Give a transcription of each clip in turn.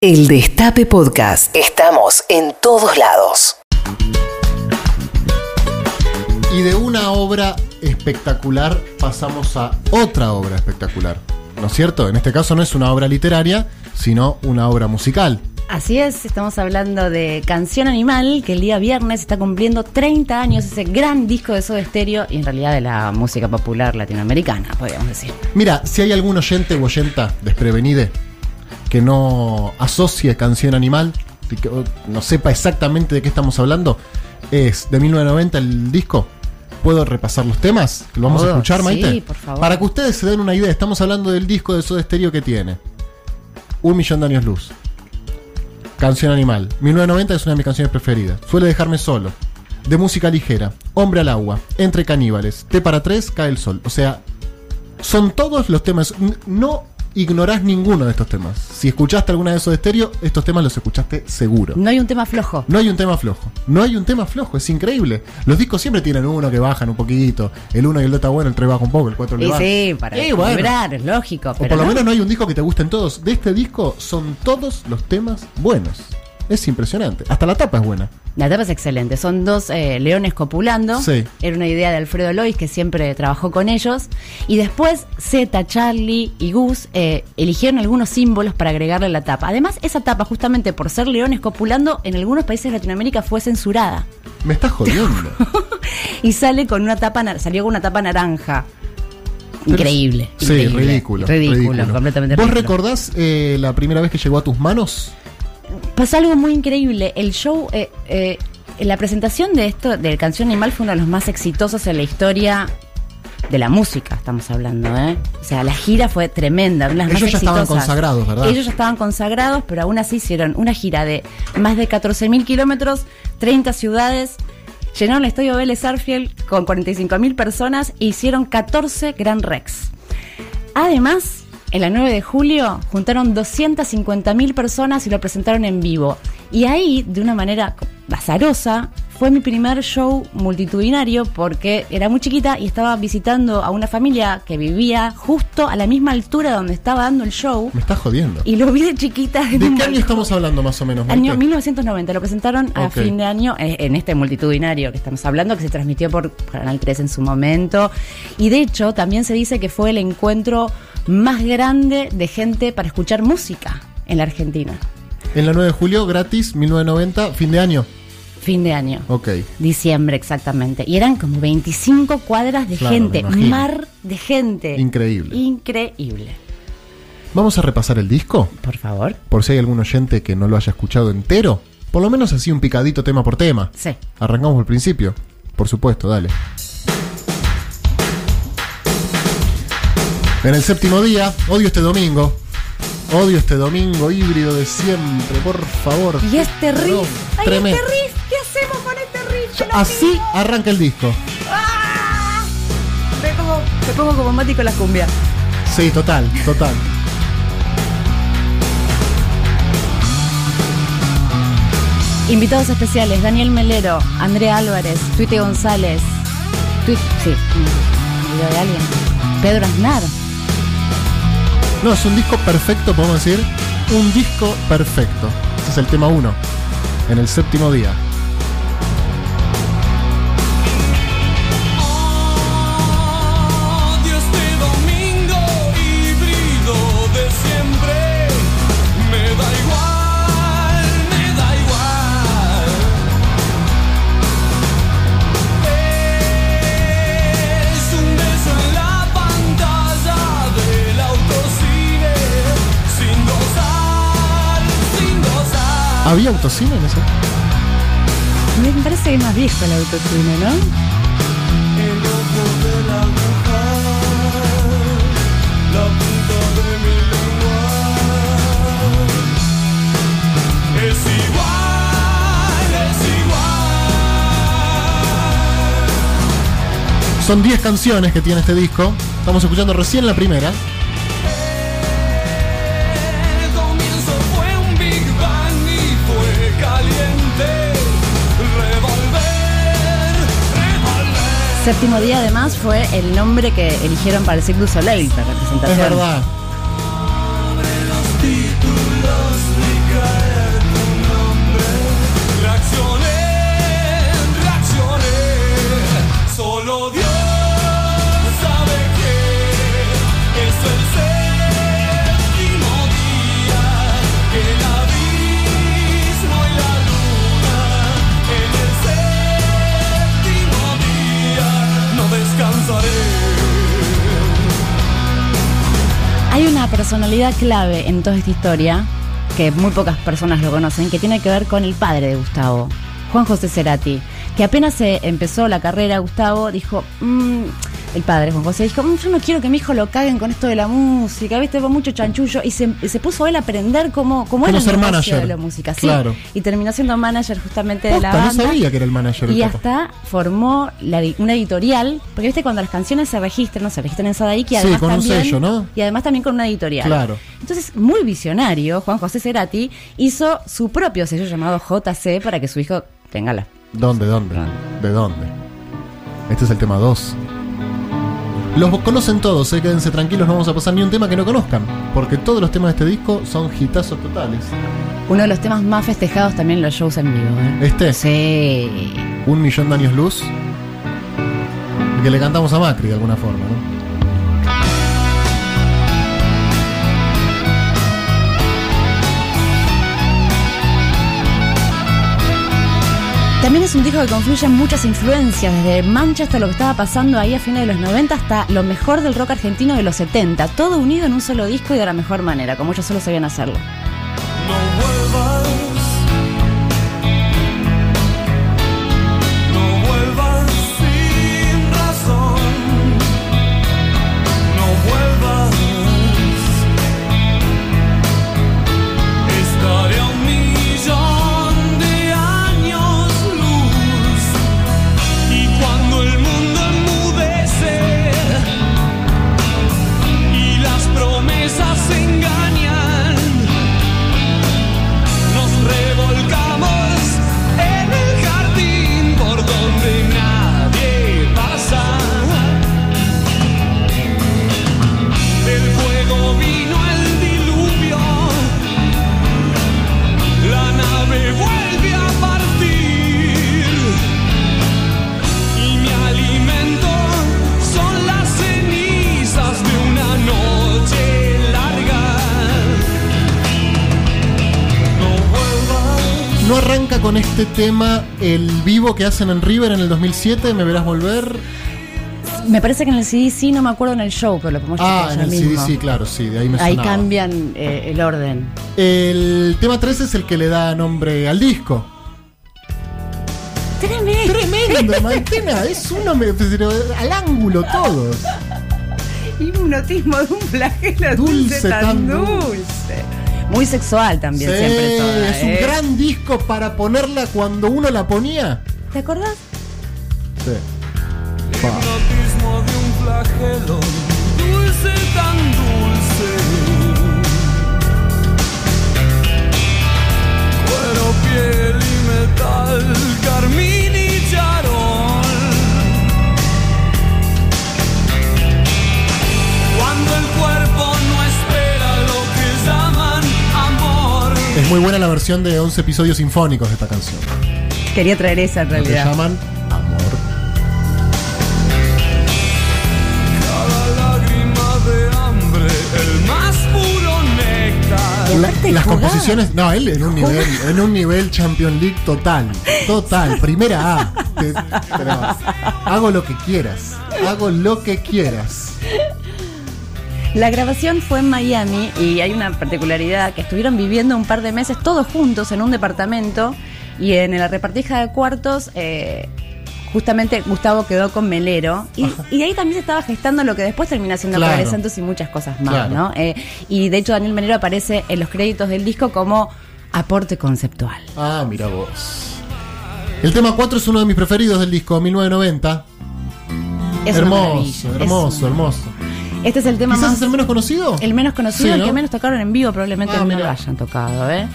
El Destape Podcast. Estamos en todos lados. Y de una obra espectacular pasamos a otra obra espectacular. ¿No es cierto? En este caso no es una obra literaria, sino una obra musical. Así es, estamos hablando de Canción Animal, que el día viernes está cumpliendo 30 años, ese gran disco de Soda Stereo y en realidad de la música popular latinoamericana, podríamos decir. Mira, si hay algún oyente o oyenta desprevenide que no asocie canción animal, que no sepa exactamente de qué estamos hablando, es de 1990 el disco. ¿Puedo repasar los temas? ¿Lo vamos a escuchar, sí, Maite? por favor. Para que ustedes se den una idea, estamos hablando del disco de Soda Stereo que tiene Un Millón de Años Luz. Canción Animal. 1990 es una de mis canciones preferidas. Suele dejarme solo. De música ligera. Hombre al agua. Entre caníbales. T para tres, cae el sol. O sea, son todos los temas. No ignorás ninguno de estos temas. Si escuchaste alguna de esos de estéreo, estos temas los escuchaste seguro. No hay un tema flojo. No hay un tema flojo. No hay un tema flojo. Es increíble. Los discos siempre tienen uno que bajan un poquito. El uno y el dos está bueno, el tres baja un poco, el cuatro le baja. sí, para Y bueno. vibrar, es lógico. O pero por lo no. menos no hay un disco que te gusten todos. De este disco son todos los temas buenos. Es impresionante. Hasta la tapa es buena. La tapa es excelente. Son dos eh, leones copulando. Sí. Era una idea de Alfredo Lois, que siempre trabajó con ellos. Y después Z, Charlie y Gus eh, eligieron algunos símbolos para agregarle a la tapa. Además, esa tapa, justamente por ser leones copulando, en algunos países de Latinoamérica fue censurada. Me estás jodiendo. Y sale con una tapa, salió con una tapa naranja. Increíble. Sí, increíble. ridículo. Ridículo, completamente ¿Vos ridículo. recordás eh, la primera vez que llegó a tus manos? Pasó algo muy increíble. El show, eh, eh, la presentación de esto, de Canción Animal, fue uno de los más exitosos en la historia de la música, estamos hablando, ¿eh? O sea, la gira fue tremenda, una de las Ellos más ya estaban consagrados, ¿verdad? Ellos ya estaban consagrados, pero aún así hicieron una gira de más de 14.000 kilómetros, 30 ciudades. Llenaron el estadio Vélez Arfield con 45.000 personas e hicieron 14 Grand Rex. Además, en la 9 de julio juntaron 250.000 personas y lo presentaron en vivo. Y ahí, de una manera azarosa, fue mi primer show multitudinario porque era muy chiquita y estaba visitando a una familia que vivía justo a la misma altura donde estaba dando el show. Me estás jodiendo. Y lo vi de chiquita. ¿De en un qué año estamos hablando más o menos? Año Maite? 1990, lo presentaron a fin de año eh, en este multitudinario que estamos hablando, que se transmitió por Canal 3 en su momento. Y de hecho, también se dice que fue el encuentro más grande de gente para escuchar música en la Argentina. En la 9 de julio, gratis, 1990, fin de año. Fin de año. Ok. Diciembre, exactamente. Y eran como 25 cuadras de Claro, gente, mar de gente. Increíble. Increíble. Vamos a repasar el disco, Por favor. por si hay algún oyente que no lo haya escuchado entero. Por lo menos así un picadito tema por tema. Sí. Arrancamos por el principio. Por supuesto, dale. En el séptimo día, odio este domingo. Odio este domingo híbrido de siempre, por favor. Y este riff. ¡Ay, tremendo. este riff! ¿Qué hacemos con este riff? Así pido. arranca el disco. ¡Ah! Me pongo, me pongo como Mati con la cumbia. Sí, total, total. Invitados especiales: Daniel Melero, Andrea Álvarez, Tuite González. Tuit, sí, ¿me olvidé de alguien? Pedro Aznar. No, es un disco perfecto, podemos decir. Un disco perfecto. Este es el tema 1. En el séptimo día. ¿Había autocine en ese? Me parece que es más viejo el autotune, ¿no? El ojo de la aguja, la punta de mi lengua. Es igual, es igual. Son 10 canciones que tiene este disco. Estamos escuchando recién la primera. Séptimo día, además, fue el nombre que eligieron para el Cirque Soleil, para la presentación. Es verdad. Personalidad clave en toda esta historia, que muy pocas personas lo conocen, que tiene que ver con el padre de Gustavo, Juan José Cerati, que apenas se empezó la carrera, Gustavo dijo, "Mm", el padre Juan José dijo, "Mm, yo no quiero que mi hijo lo caguen con esto de la música, viste, va mucho chanchullo, y se, y se puso él a aprender cómo, cómo era el manager. de la música, sí, Claro. y terminó siendo manager justamente de la Posta, no banda. sabía que era el manager. Y hasta formó la una editorial, porque viste cuando las canciones se registran, no se registran en Sadaic y Sí, además con un también, sello, ¿no? Y además también con una editorial. Claro. Entonces, muy visionario, Juan José Cerati hizo su propio sello llamado JC para que su hijo tenga la ¿Dónde, dónde? ¿De dónde? Este es el tema 2. Los conocen todos, eh, quédense tranquilos, no vamos a pasar ni un tema que no conozcan, porque todos los temas de este disco son hitazos totales. Uno de los temas más festejados también en los shows en vivo. ¿eh? Este, Sí. Un Millón de Años Luz, el que le cantamos a Macri de alguna forma, ¿no? También es un disco que confluyen muchas influencias, desde Manchester, lo que estaba pasando ahí a fines de los 90 hasta lo mejor del rock argentino de los 70, todo unido en un solo disco y de la mejor manera, como ellos solo sabían hacerlo. Arranca con este tema el vivo que hacen en River en el 2007, Me Verás Volver. Me parece que en el CD sí, no me acuerdo en el show, pero lo podemos Ah, en el CD mismo. sí, claro, sí, de ahí me Ahí sonaba. cambian eh, el orden. El tema 3 es el que le da nombre al disco. Tremendo. Tremendo, Mantena, es uno me- pero al ángulo todos. Hipnotismo de un flagelo Dulce, dulce, tan tan dulce. Muy sexual también Sí, siempre toda, es un ¿eh? gran disco para ponerla cuando uno la ponía. ¿Te acordás? Sí. Pa. Hipnotismo de un flagelo, dulce tan dulce. Cuero, piel y metal, carmín Es muy buena la versión de 11 episodios sinfónicos de esta canción. Quería traer esa en realidad. llaman amor. Cada lágrima de hambre, el más puro néctar. Y aparte Las composiciones, no, él en un nivel, en un nivel Champion League total, total, primera A. Te- hago lo que quieras, hago lo que quieras. La grabación fue en Miami y hay una particularidad que estuvieron viviendo un par de meses todos juntos en un departamento y en la repartija de cuartos eh, justamente Gustavo quedó con Melero y, y de ahí también se estaba gestando lo que después termina siendo Claro. Padre Santos y muchas cosas más, Claro. ¿no? Eh, y de hecho Daniel Melero aparece en los créditos del disco como aporte conceptual. Ah, mira vos. El tema 4 es uno de mis preferidos del disco, 1990. Es hermoso, hermoso, Es- hermoso. Este es el tema más es el menos conocido. El menos conocido, Sí, el ¿no? que menos tocaron en vivo, probablemente Ah, no lo hayan tocado, ¿eh?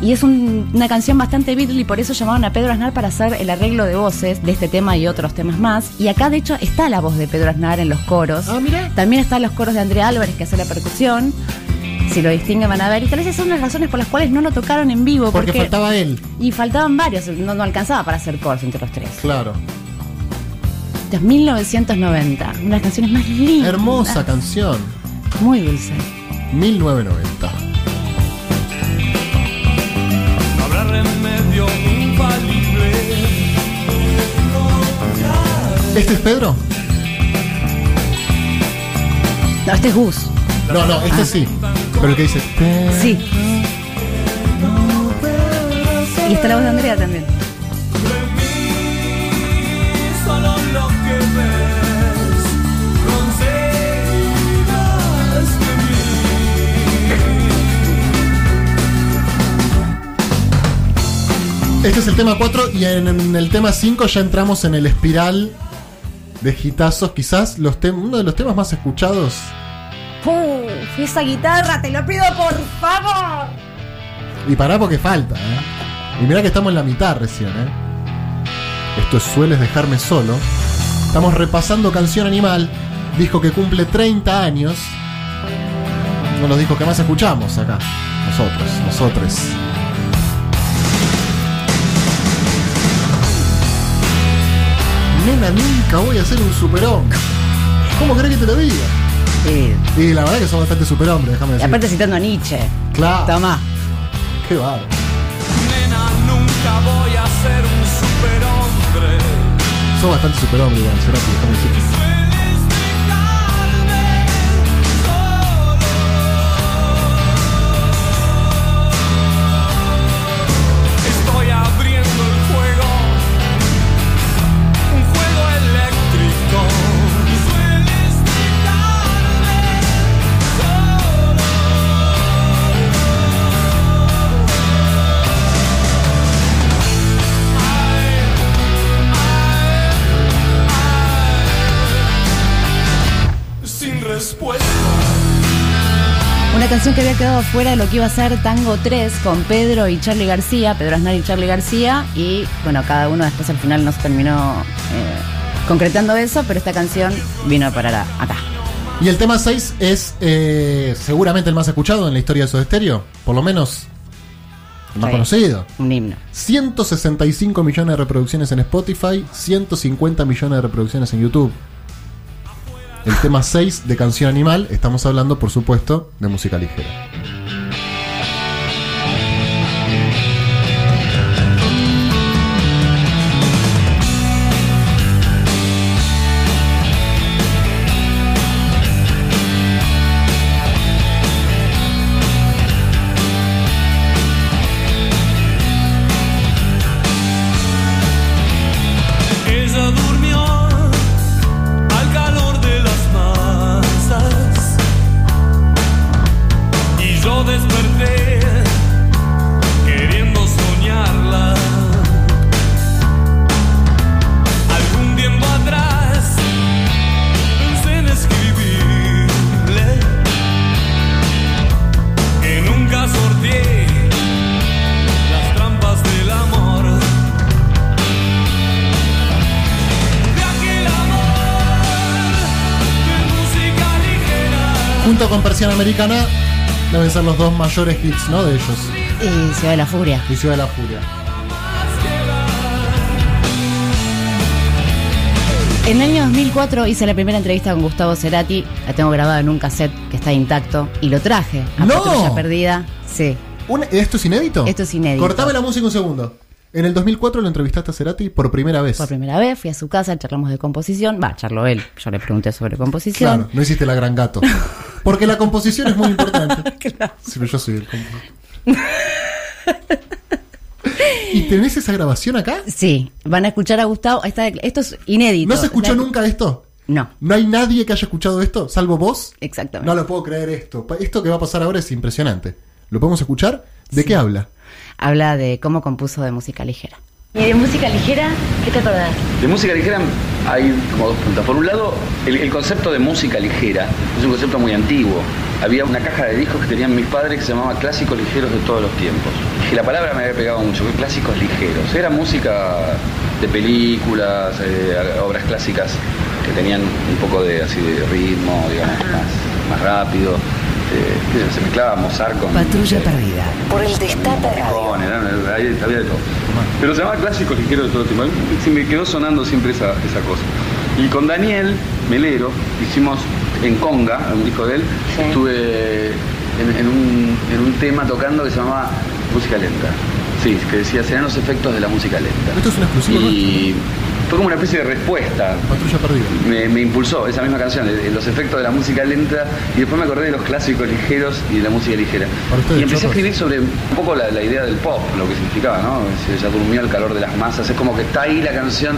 Y es un- una canción bastante Beatle y por eso llamaron a Pedro Aznar para hacer el arreglo de voces de este tema y otros temas más. Y acá, de hecho, está la voz de Pedro Aznar en los coros. Ah, mira. También están los coros de Andrea Álvarez que hace la percusión. Si lo distinguen van a ver. Y tal vez esas son las razones por las cuales no lo tocaron en vivo. Porque Porque, faltaba él, Y faltaban varios, no, no alcanzaba para hacer coros entre los tres. claro. De 1990, una de las canciones más lindas. Hermosa canción. Muy dulce. 1990. No habrá remedio infalible. ¿Este es Pedro? No, este es Gus. No, no, este Ah. sí. Pero el que dice. "Te- Sí. Y está la voz de Andrea también. Este es el tema 4 y en, en el tema 5 ya entramos en el espiral de hitazos. Quizás los uno de los temas más escuchados. ¡Uf! Esa guitarra, te lo pido por favor. Y pará porque falta, ¿eh? Y mirá que estamos en la mitad recién, ¿eh? Esto es Sueles dejarme solo. Estamos repasando Canción Animal, disco que cumple 30 años. Uno de los discos que más escuchamos acá. Nosotros, nosotros. Nena, nunca voy a ser un superhombre. ¿Cómo querés que te lo diga? Sí. Y la verdad que son bastante superhombres, déjame Y decir. aparte citando a Nietzsche. Claro. Toma. Qué bárbaro. Nena, nunca voy a ser un superhombre. Sos bastante superhombre igual, será que déjame decir. Quedado fuera de lo que iba a ser Tango 3 con Pedro y Charlie García, Pedro Aznar y Charlie García, y bueno, cada uno después al final no se terminó eh, concretando eso, pero esta canción vino a parar acá. Y el tema 6 es eh, seguramente el más escuchado en la historia de Soda Stereo, por lo menos el más Sí. conocido. Un himno. 165 millones de reproducciones en Spotify, 150 millones de reproducciones en YouTube. El tema 6 de Canción Animal, estamos hablando por supuesto de música ligera. Con Persiana Americana deben ser los dos mayores hits, ¿no? De ellos. Y Ciudad de la Furia. Y Ciudad de la Furia. En el año 2004 hice la primera entrevista con Gustavo Cerati, la tengo grabada en un cassette que está intacto, y lo traje a ¡No! Patrulla Perdida. Sí. Un- ¿Esto es inédito? Esto es inédito. Cortame la música un segundo. En el 2004 lo entrevistaste a Cerati por primera vez. Por primera vez fui a su casa, charlamos de composición. Va, charló él. Yo le pregunté sobre composición. Claro, no hiciste la gran gato. Porque la composición es muy importante. Sí, pero yo soy el compositor. ¿Y tenés esa grabación acá? Sí, van a escuchar a Gustavo. Esta- esto es inédito. ¿No se escuchó La- nunca esto? No, ¿No hay nadie que haya escuchado esto, salvo vos? exactamente. No lo puedo creer esto. Esto que va a pasar ahora es impresionante. ¿Lo podemos escuchar? ¿De qué habla? Habla de cómo compuso de música ligera. ¿Y de música ligera? ¿Qué te acordás? De música ligera hay como dos puntas. Por un lado, el, el concepto de música ligera es un concepto muy antiguo. Había una caja de discos que tenían mis padres que se llamaba Clásicos Ligeros de todos los tiempos. Y la palabra me había pegado mucho, clásicos ligeros. Era música de películas, eh, obras clásicas que tenían un poco de así de ritmo, digamos, más, más rápido. Qué sé yo, se mezclaba Mozart con... Patrulla eh, perdida. Por el Destape Radio. Con, era- era- había, había de todo. Pero se llamaba clásicos ligeros de todo el tiempo. Sí, me quedó sonando siempre esa, esa cosa. Y con Daniel Melero hicimos en Conga, un disco de él, Sí. estuve en, en un, en un tema tocando que se llamaba Música Lenta. Sí, que decía, serán los efectos de la música lenta. Esto es un exclusivo Y fue como una especie de respuesta. Patrulla perdida. Me, me impulsó esa misma canción, los efectos de la música lenta y después me acordé de los clásicos ligeros y de la música ligera. Y empecé a escribir sobre un poco la, la idea del pop, lo que significaba, ¿no? Se ya durmió el calor de las masas, es como que está ahí la canción.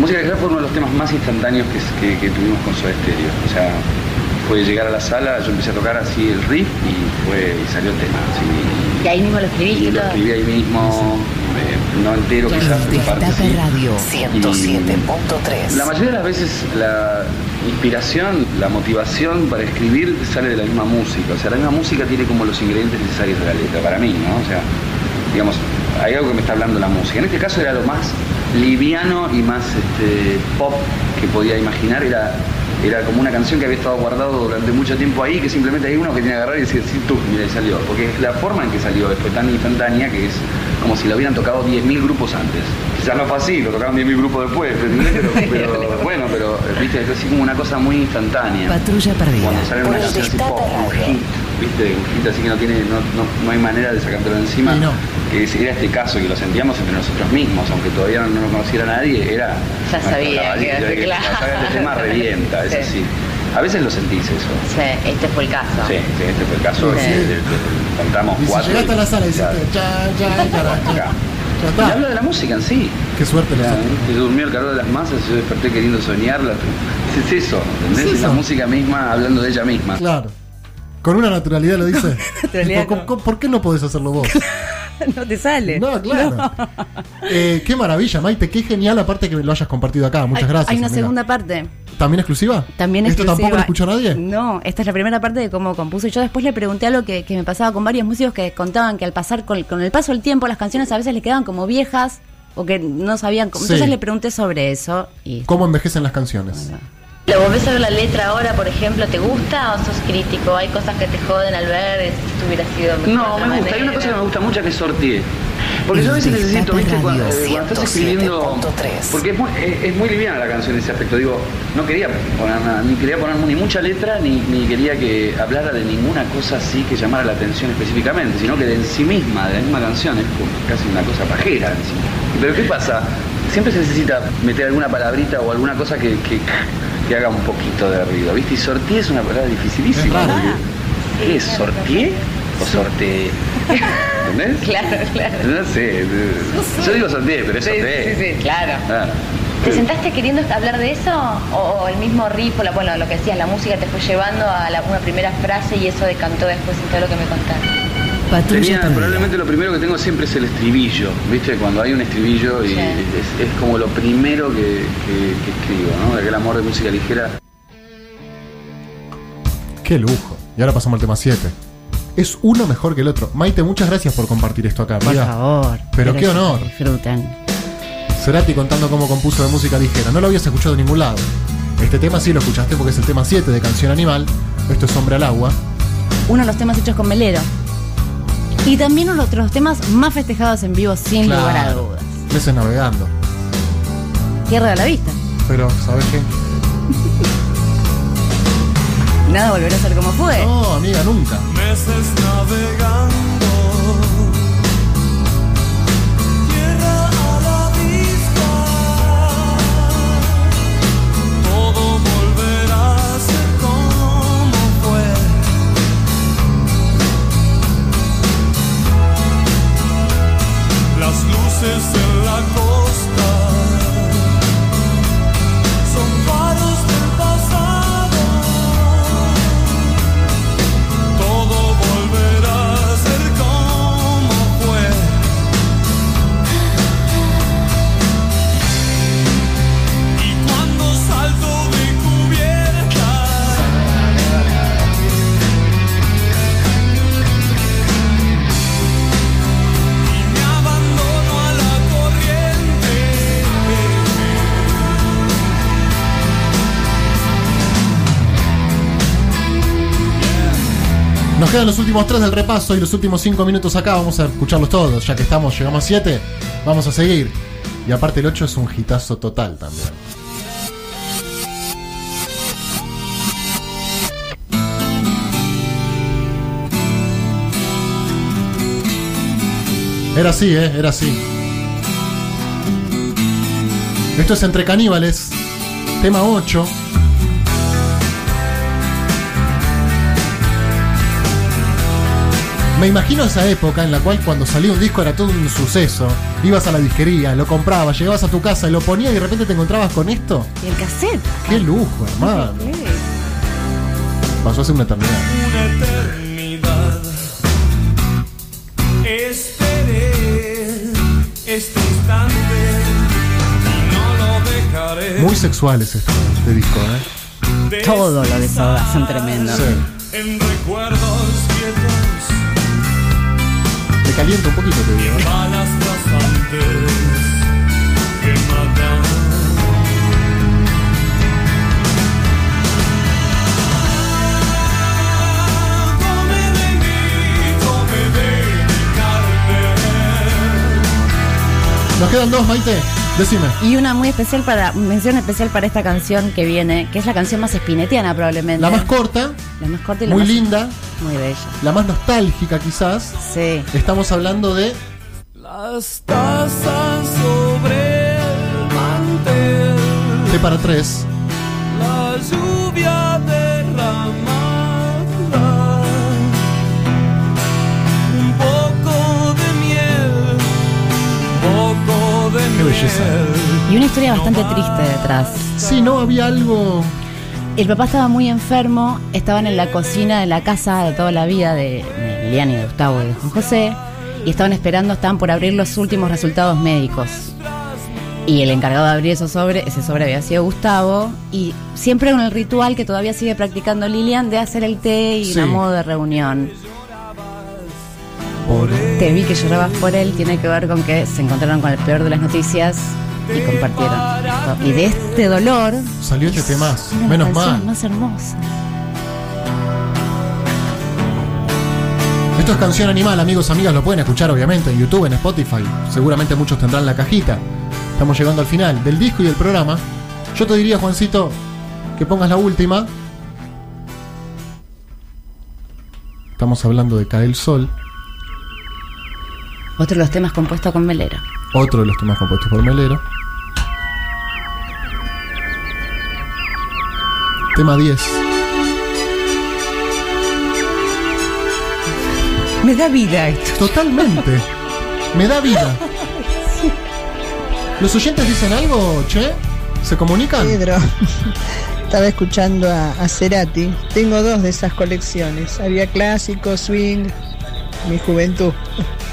Música ligera fue uno de los temas más instantáneos que, que- que tuvimos con Soda Stereo. O sea, fue llegar a la sala, yo empecé a tocar así el riff y fue y salió el tema. así. Y ahí mismo lo escribiste y lo escribí ahí mismo, no entero quizás, pero parte sí. Radio Y 107.3. La mayoría de las veces la inspiración, la motivación para escribir sale de la misma música. O sea, la misma música tiene como los ingredientes necesarios de la letra, para mí, ¿no? O sea, digamos, hay algo que me está hablando la música. En este caso era lo más liviano y más este, pop que podía imaginar. Era, era como una canción que había estado guardado durante mucho tiempo ahí, que simplemente hay uno que tiene que agarrar y decir, sí, tú, mira, y salió. Porque la forma en que salió fue tan instantánea que es como si lo hubieran tocado 10.000 grupos antes. Quizás no fue así, lo tocaron 10.000 grupos después, ¿entendés? pero, pero bueno, pero viste, es así como una cosa muy instantánea. Patrulla perdida. Cuando sale una canción así pop, un hit, viste, un hit así que no tiene, no, no, no hay manera de sacártelo encima. No. Que era este caso que lo sentíamos entre nosotros mismos, aunque todavía no lo conociera nadie, era. Ya sabía que- de que claro. cuando salga este tema revienta, es Sí. así. A veces lo sentís eso. Sí, este fue el caso. Sí, sí, este fue el caso. Sí. contamos Y si cuatro. llegaste a la sala y dijiste, ya, ya, ya, Acá. ya. Ya Y habla de la música en sí. Qué suerte nosotros. que durmió el calor de las masas, yo desperté queriendo soñarla. Es eso, ¿entendés? Es Es la música misma hablando de ella misma. Claro. Con una naturalidad lo dice. naturalidad Tipo, ¿cómo- cómo- ¿Por qué no podés hacerlo vos? no te sale. No, claro. Eh, qué maravilla, Maite. Qué genial, aparte que lo hayas compartido acá. Muchas Hay- gracias. Hay una amiga. segunda parte. ¿También exclusiva? También ¿Esto exclusiva. tampoco lo escuchó nadie? No, esta es la primera parte de cómo compuso. Yo después le pregunté algo que, que me pasaba con varios músicos que contaban que al pasar con, con el paso del tiempo las canciones a veces les quedaban como viejas o que no sabían cómo. Sí. Entonces le pregunté sobre eso y ¿Cómo envejecen las canciones? ¿Lo volvés a ver la letra ahora, por ejemplo? ¿Te gusta o sos crítico? ¿Hay cosas que te joden al ver? Esto hubiera sido mejor No, me gusta. Hay una cosa que me gusta mucho que es sorteé. Porque yo a veces necesito, ¿viste? Cuando, eh, cuando estás escribiendo. 107.3. Porque es muy, es, es muy liviana la canción en ese aspecto. Digo, no quería poner nada, ni quería poner ni mucha letra, ni, ni quería que hablara de ninguna cosa así que llamara la atención específicamente, sino que de en sí misma, de la misma canción, es como casi una cosa pajera. en sí. Pero ¿qué pasa? Siempre se necesita meter alguna palabrita o alguna cosa que, que, que haga un poquito de ruido, ¿viste? Y sorteé es una palabra dificilísima. Porque- ¿Qué es? ¿Sorteé o sorteé? ¿Entendés? Claro, claro. No sé. Yo digo sorteé, pero es Sí, sorteé. sí, sí, claro. Ah. ¿Te sentaste queriendo hablar de eso? ¿O, o el mismo riff, o la- bueno, lo que decías, la música te fue llevando a la- una primera frase y eso decantó después en todo lo que me contaste? Patrulla Tenía, perdida. probablemente lo primero que tengo siempre es el estribillo, ¿viste? Cuando hay un estribillo y Sí. es, es como lo primero que, que- que escribo, ¿no? De aquel amor de música ligera. Qué lujo. Y ahora pasamos al tema 7. Es uno mejor que el otro. Maite, muchas gracias por compartir esto acá, por favor. Pero qué honor. Disfruten. Cerati contando cómo compuso de música ligera. No lo habías escuchado en ningún lado. Este tema sí lo escuchaste porque es el tema 7 de Canción Animal. Esto es Hombre al Agua. Uno de los temas hechos con Melero. Y también uno de los temas más festejados en vivo, sin Claro. lugar a dudas. Meses navegando. Tierra de la Vista. Pero, ¿sabes qué? Nada volverá a ser como fue. No, amiga, nunca. meses navegando. Quedan los últimos tres del repaso y los últimos cinco minutos acá. Vamos a escucharlos todos. Ya que estamos, llegamos a 7. Vamos a seguir. Y aparte el 8 es un hitazo total también. Era así, ¿eh? Era así. Esto es Entre Caníbales, tema 8. Me imagino esa época en la cual cuando salía un disco era todo un suceso. Ibas a la disquería, lo comprabas, llegabas a tu casa, lo ponías y de repente te encontrabas con esto. Y el cassette. ¡Qué lujo, hermano! Pasó hace una eternidad. una eternidad. Esperé este instante y no lo dejaré. Muy sexuales este, este disco, ¿eh? Todo lo de Soda son tremendos. Sí. En recuerdos calienta un poquito, te digo. ¿eh? Nos quedan dos, Maite. Decime. Y una muy especial para, mención especial para esta canción que viene, que es la canción más espinetiana probablemente. La más corta, La más corta y la muy más- linda, Muy bella. la más nostálgica quizás. Sí. Estamos hablando de Las tazas sobre el mantel, T para tres. la lluvia derramada, un poco de miel, un poco de Qué miel. belleza. Y una historia bastante triste detrás. Sí, no había algo. El papá estaba muy enfermo, estaban en la cocina de la casa de toda la vida de, de Liliana y de Gustavo y de Juan José, y estaban esperando, estaban por abrir los últimos resultados médicos. Y el encargado de abrir esos sobre, ese sobre había sido Gustavo, y siempre con el ritual que todavía sigue practicando Lilian de hacer el té y Sí. una modo de reunión. Te vi que llorabas por él, tiene que ver con que se encontraron con el peor de las noticias y compartieron. Y de este dolor Salió este tema. Menos mal. más hermosa. Esto es Canción Animal, amigos, amigas. Lo pueden escuchar, obviamente, en YouTube, en Spotify. Seguramente muchos tendrán la cajita. Estamos llegando al final del disco y del programa. Yo te diría, Juancito, que pongas la última. Estamos hablando de Cae el Sol, Otro de los temas compuestos con Melero. Otro de los temas compuestos por Melero. Tema 10. Me da vida esto. Totalmente. Me da vida. ¿Los oyentes dicen algo, che? ¿Se comunican? Pedro, estaba escuchando a, a Cerati. Tengo dos de esas colecciones. Había clásico, swing, mi juventud.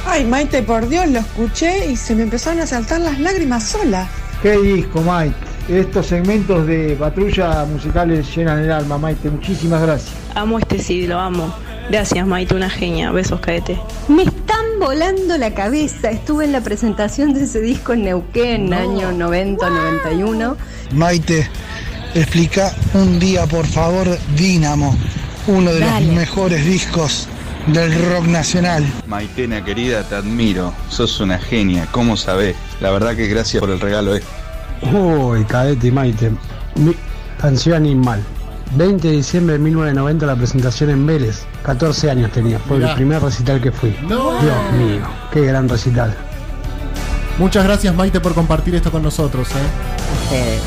Ay, Maite, por Dios, lo escuché y se me empezaron a saltar las lágrimas sola. Qué disco, Maite. Estos segmentos de patrulla musicales llenan el alma, Maite. Muchísimas gracias. Amo este CD, lo amo. Gracias, Maite, una genia. Besos, caete. Me están volando la cabeza. Estuve en la presentación de ese disco en Neuquén, año 90-91. Maite, explica un día, por favor, Dínamo, uno de Dale. los mejores discos del rock nacional. Maitena querida, te admiro. Sos una genia, ¿cómo sabés? La verdad que gracias por el regalo este. Uy, cadete y Maite. Mi canción animal. 20 de diciembre de 1990 la presentación en Vélez. 14 años tenía. Fue Mirá. el primer recital que fui. No. Dios mío, qué gran recital. Muchas gracias, Maite, por compartir esto con nosotros. ¿eh? Ustedes.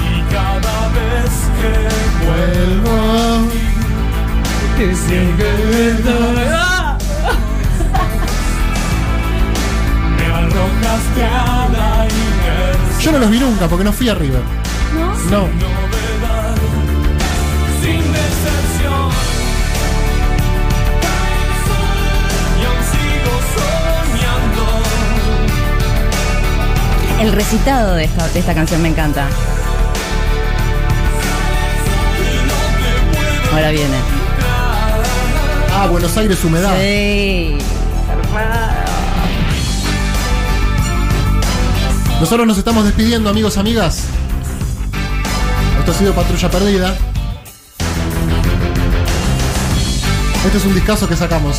Y cada vez que Vuelvo. ¡Ah! Me arrojaste a la inmersión. Yo no los vi nunca porque no fui a River. No. Cae el recitado de esta, de esta canción me encanta. Ahora viene. Ah, Buenos Aires, humedad. Sí. Nosotros nos estamos despidiendo, amigos, amigas. Esto ha sido Patrulla Perdida. Este es un discazo que sacamos.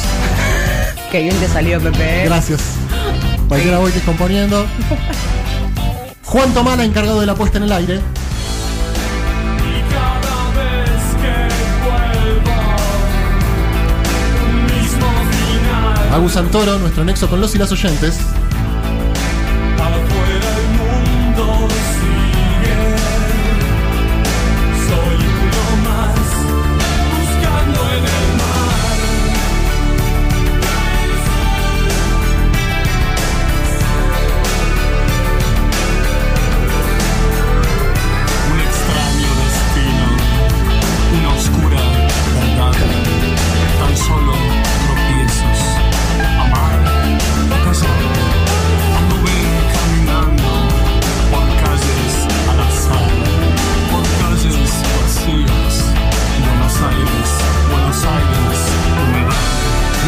Qué bien te salió, Pepe. Gracias. Cualquiera voy componiendo. Juan Tomala, encargado de la puesta en el aire. Agus Santoro, nuestro nexo con los y las oyentes.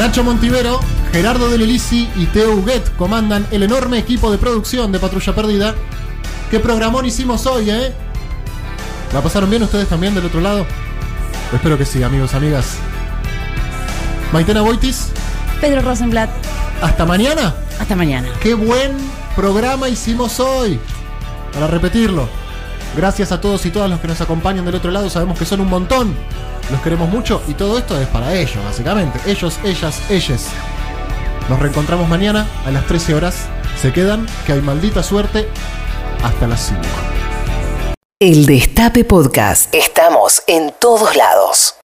Pancho Montivero, Gerardo de Lelisi y Teo Huguet comandan el enorme equipo de producción de Patrulla Perdida. ¿Qué programón hicimos hoy, eh? ¿La pasaron bien ustedes también del otro lado? Espero que sí, amigos, amigas. Maitena Boitis, Pedro Rosenblatt, hasta mañana. hasta mañana. Qué buen programa hicimos hoy. Para repetirlo. Gracias a todos y todas los que nos acompañan del otro lado. Sabemos que son un montón. Los queremos mucho y todo esto es para ellos, básicamente. Ellos, ellas, ellas. Nos reencontramos mañana a las 13 horas. Se quedan, que hay maldita suerte. Hasta las 5. El Destape Podcast. Estamos en todos lados.